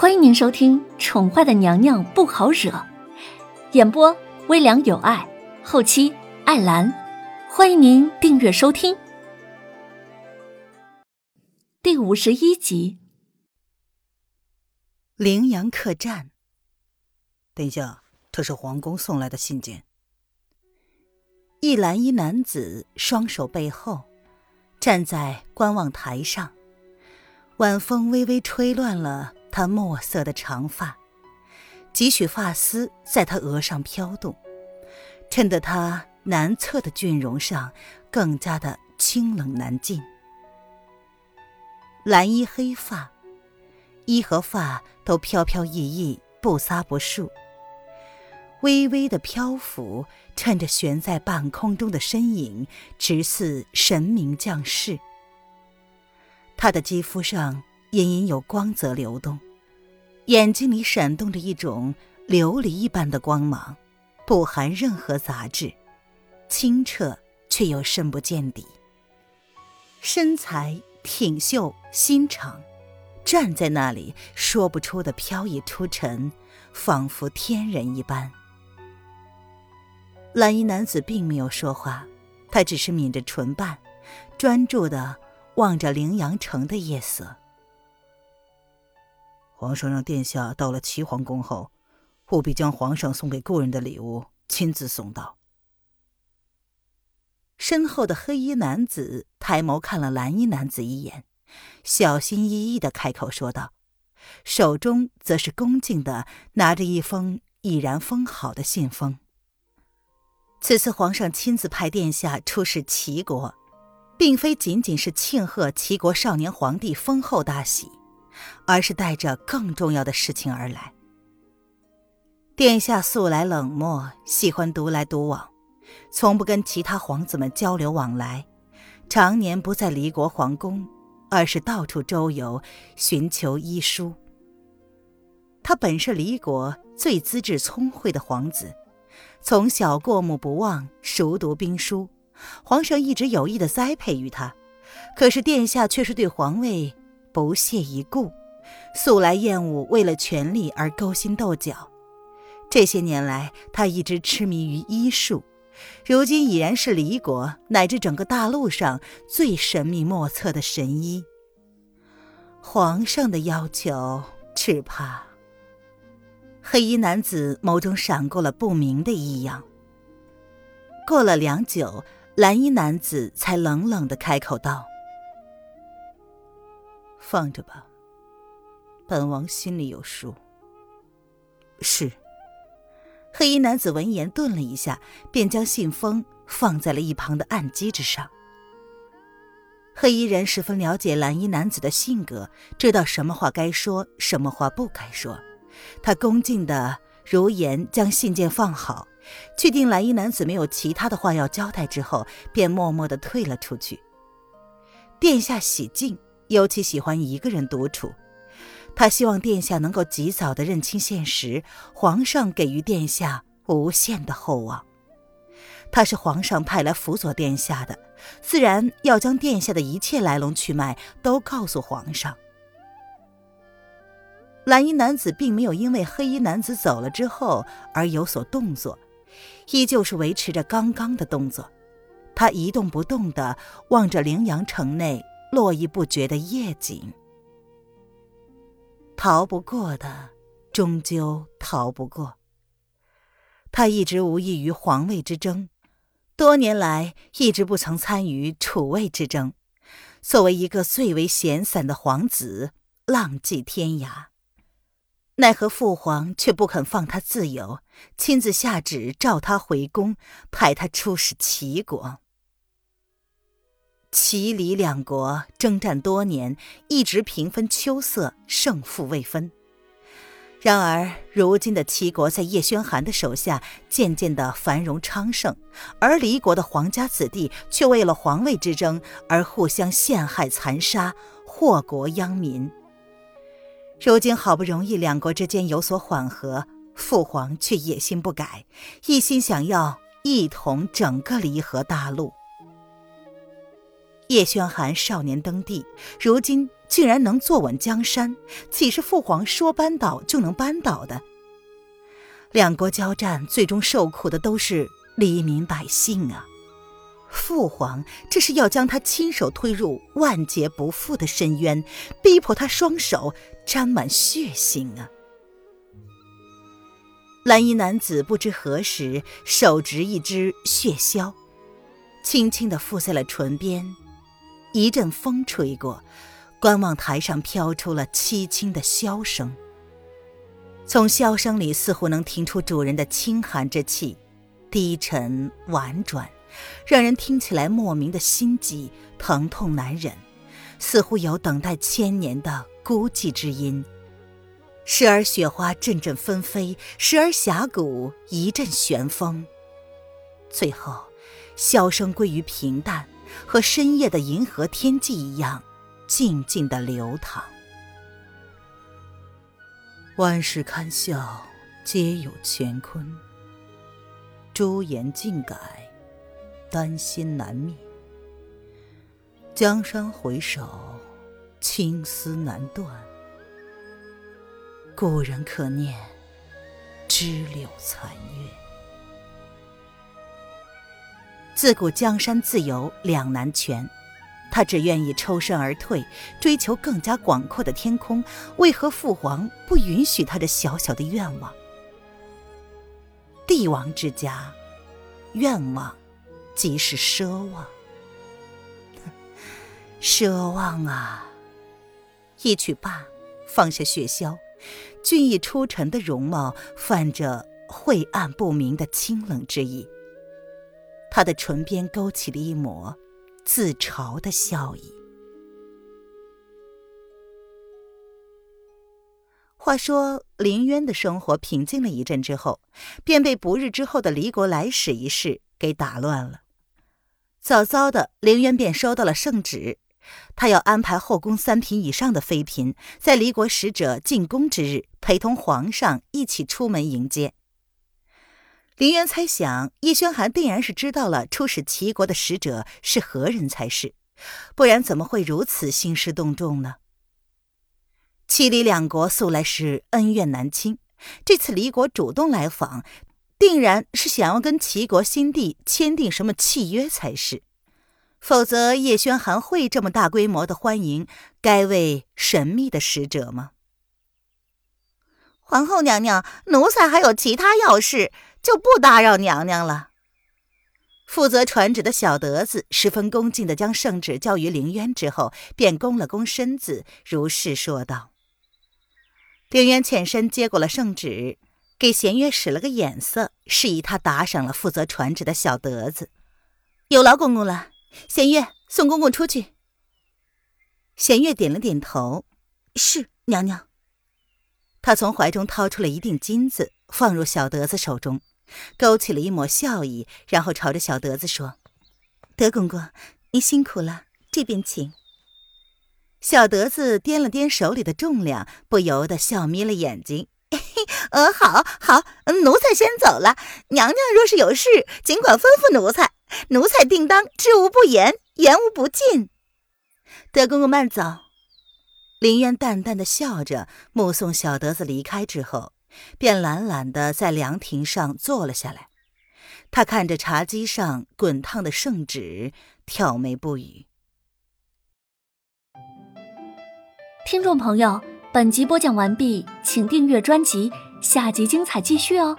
欢迎您收听《宠坏的娘娘不好惹》，演播微凉有爱，后期艾兰。欢迎您订阅收听。第五十一集，羚羊客栈。等一下，这是皇宫送来的信件。一蓝衣男子双手背后，站在观望台上，晚风微微吹乱了。他墨色的长发，几许发丝在他额上飘动，衬得他难测的俊容上更加的清冷难近。蓝衣黑发，衣和发都飘飘逸逸，不撒不束，微微的漂浮，衬着悬在半空中的身影，直似神明降世。他的肌肤上。隐隐有光泽流动，眼睛里闪动着一种琉璃一般的光芒，不含任何杂质，清澈却又深不见底。身材挺秀心长，站在那里说不出的飘逸出尘，仿佛天人一般。蓝衣男子并没有说话，他只是抿着唇瓣，专注的望着羚羊城的夜色。皇上让殿下到了齐皇宫后，务必将皇上送给故人的礼物亲自送到。身后的黑衣男子抬眸看了蓝衣男子一眼，小心翼翼的开口说道，手中则是恭敬的拿着一封已然封好的信封。此次皇上亲自派殿下出使齐国，并非仅仅是庆贺齐国少年皇帝封后大喜。而是带着更重要的事情而来。殿下素来冷漠，喜欢独来独往，从不跟其他皇子们交流往来，常年不在离国皇宫，而是到处周游，寻求医书。他本是离国最资质聪慧的皇子，从小过目不忘，熟读兵书，皇上一直有意的栽培于他，可是殿下却是对皇位。不屑一顾，素来厌恶为了权力而勾心斗角。这些年来，他一直痴迷于医术，如今已然是离国乃至整个大陆上最神秘莫测的神医。皇上的要求，只怕……黑衣男子眸中闪过了不明的异样。过了良久，蓝衣男子才冷冷的开口道。放着吧，本王心里有数。是。黑衣男子闻言顿了一下，便将信封放在了一旁的案几之上。黑衣人十分了解蓝衣男子的性格，知道什么话该说，什么话不该说。他恭敬的如言将信件放好，确定蓝衣男子没有其他的话要交代之后，便默默的退了出去。殿下喜静。尤其喜欢一个人独处，他希望殿下能够及早的认清现实。皇上给予殿下无限的厚望，他是皇上派来辅佐殿下的，自然要将殿下的一切来龙去脉都告诉皇上。蓝衣男子并没有因为黑衣男子走了之后而有所动作，依旧是维持着刚刚的动作，他一动不动的望着羚羊城内。络绎不绝的夜景，逃不过的，终究逃不过。他一直无异于皇位之争，多年来一直不曾参与储位之争。作为一个最为闲散的皇子，浪迹天涯，奈何父皇却不肯放他自由，亲自下旨召他回宫，派他出使齐国。齐黎两国征战多年，一直平分秋色，胜负未分。然而，如今的齐国在叶宣寒的手下渐渐的繁荣昌盛，而离国的皇家子弟却为了皇位之争而互相陷害残杀，祸国殃民。如今好不容易两国之间有所缓和，父皇却野心不改，一心想要一统整个离合大陆。叶宣寒少年登帝，如今竟然能坐稳江山，岂是父皇说扳倒就能扳倒的？两国交战，最终受苦的都是黎民百姓啊！父皇这是要将他亲手推入万劫不复的深渊，逼迫他双手沾满血腥啊！蓝衣男子不知何时手执一支血箫，轻轻地附在了唇边。一阵风吹过，观望台上飘出了凄清的箫声。从箫声里似乎能听出主人的清寒之气，低沉婉转，让人听起来莫名的心悸，疼痛难忍，似乎有等待千年的孤寂之音。时而雪花阵阵纷飞，时而峡谷一阵旋风。最后，箫声归于平淡，和深夜的银河天际一样，静静的流淌。万事堪笑，皆有乾坤。朱颜尽改，丹心难灭。江山回首，青丝难断。故人可念，知柳残月。自古江山自有两难全。他只愿意抽身而退，追求更加广阔的天空。为何父皇不允许他这小小的愿望？帝王之家，愿望即是奢望。奢望啊！一曲罢，放下雪箫，俊逸出尘的容貌泛着晦暗不明的清冷之意。他的唇边勾起了一抹。自嘲的笑意。话说林渊的生活平静了一阵之后，便被不日之后的离国来使一事给打乱了。早早的，林渊便收到了圣旨，他要安排后宫三品以上的妃嫔，在离国使者进宫之日，陪同皇上一起出门迎接。林渊猜想，叶宣寒定然是知道了出使齐国的使者是何人才是，不然怎么会如此兴师动众呢？齐李两国素来是恩怨难清，这次离国主动来访，定然是想要跟齐国新帝签订什么契约才是，否则叶宣寒会这么大规模的欢迎该位神秘的使者吗？皇后娘娘，奴才还有其他要事。就不打扰娘娘了。负责传旨的小德子十分恭敬地将圣旨交于凌渊之后，便躬了躬身子，如是说道。凌渊欠身接过了圣旨，给弦月使了个眼色，示意他打赏了负责传旨的小德子。有劳公公了，弦月送公公出去。弦月点了点头，是娘娘。他从怀中掏出了一锭金子，放入小德子手中。勾起了一抹笑意，然后朝着小德子说：“德公公，你辛苦了，这边请。”小德子掂了掂手里的重量，不由得笑眯了眼睛。“呃，好好，奴才先走了。娘娘若是有事，尽管吩咐奴才，奴才定当知无不言，言无不尽。”德公公慢走。林渊淡淡的笑着，目送小德子离开之后。便懒懒的在凉亭上坐了下来，他看着茶几上滚烫的圣旨，挑眉不语。听众朋友，本集播讲完毕，请订阅专辑，下集精彩继续哦。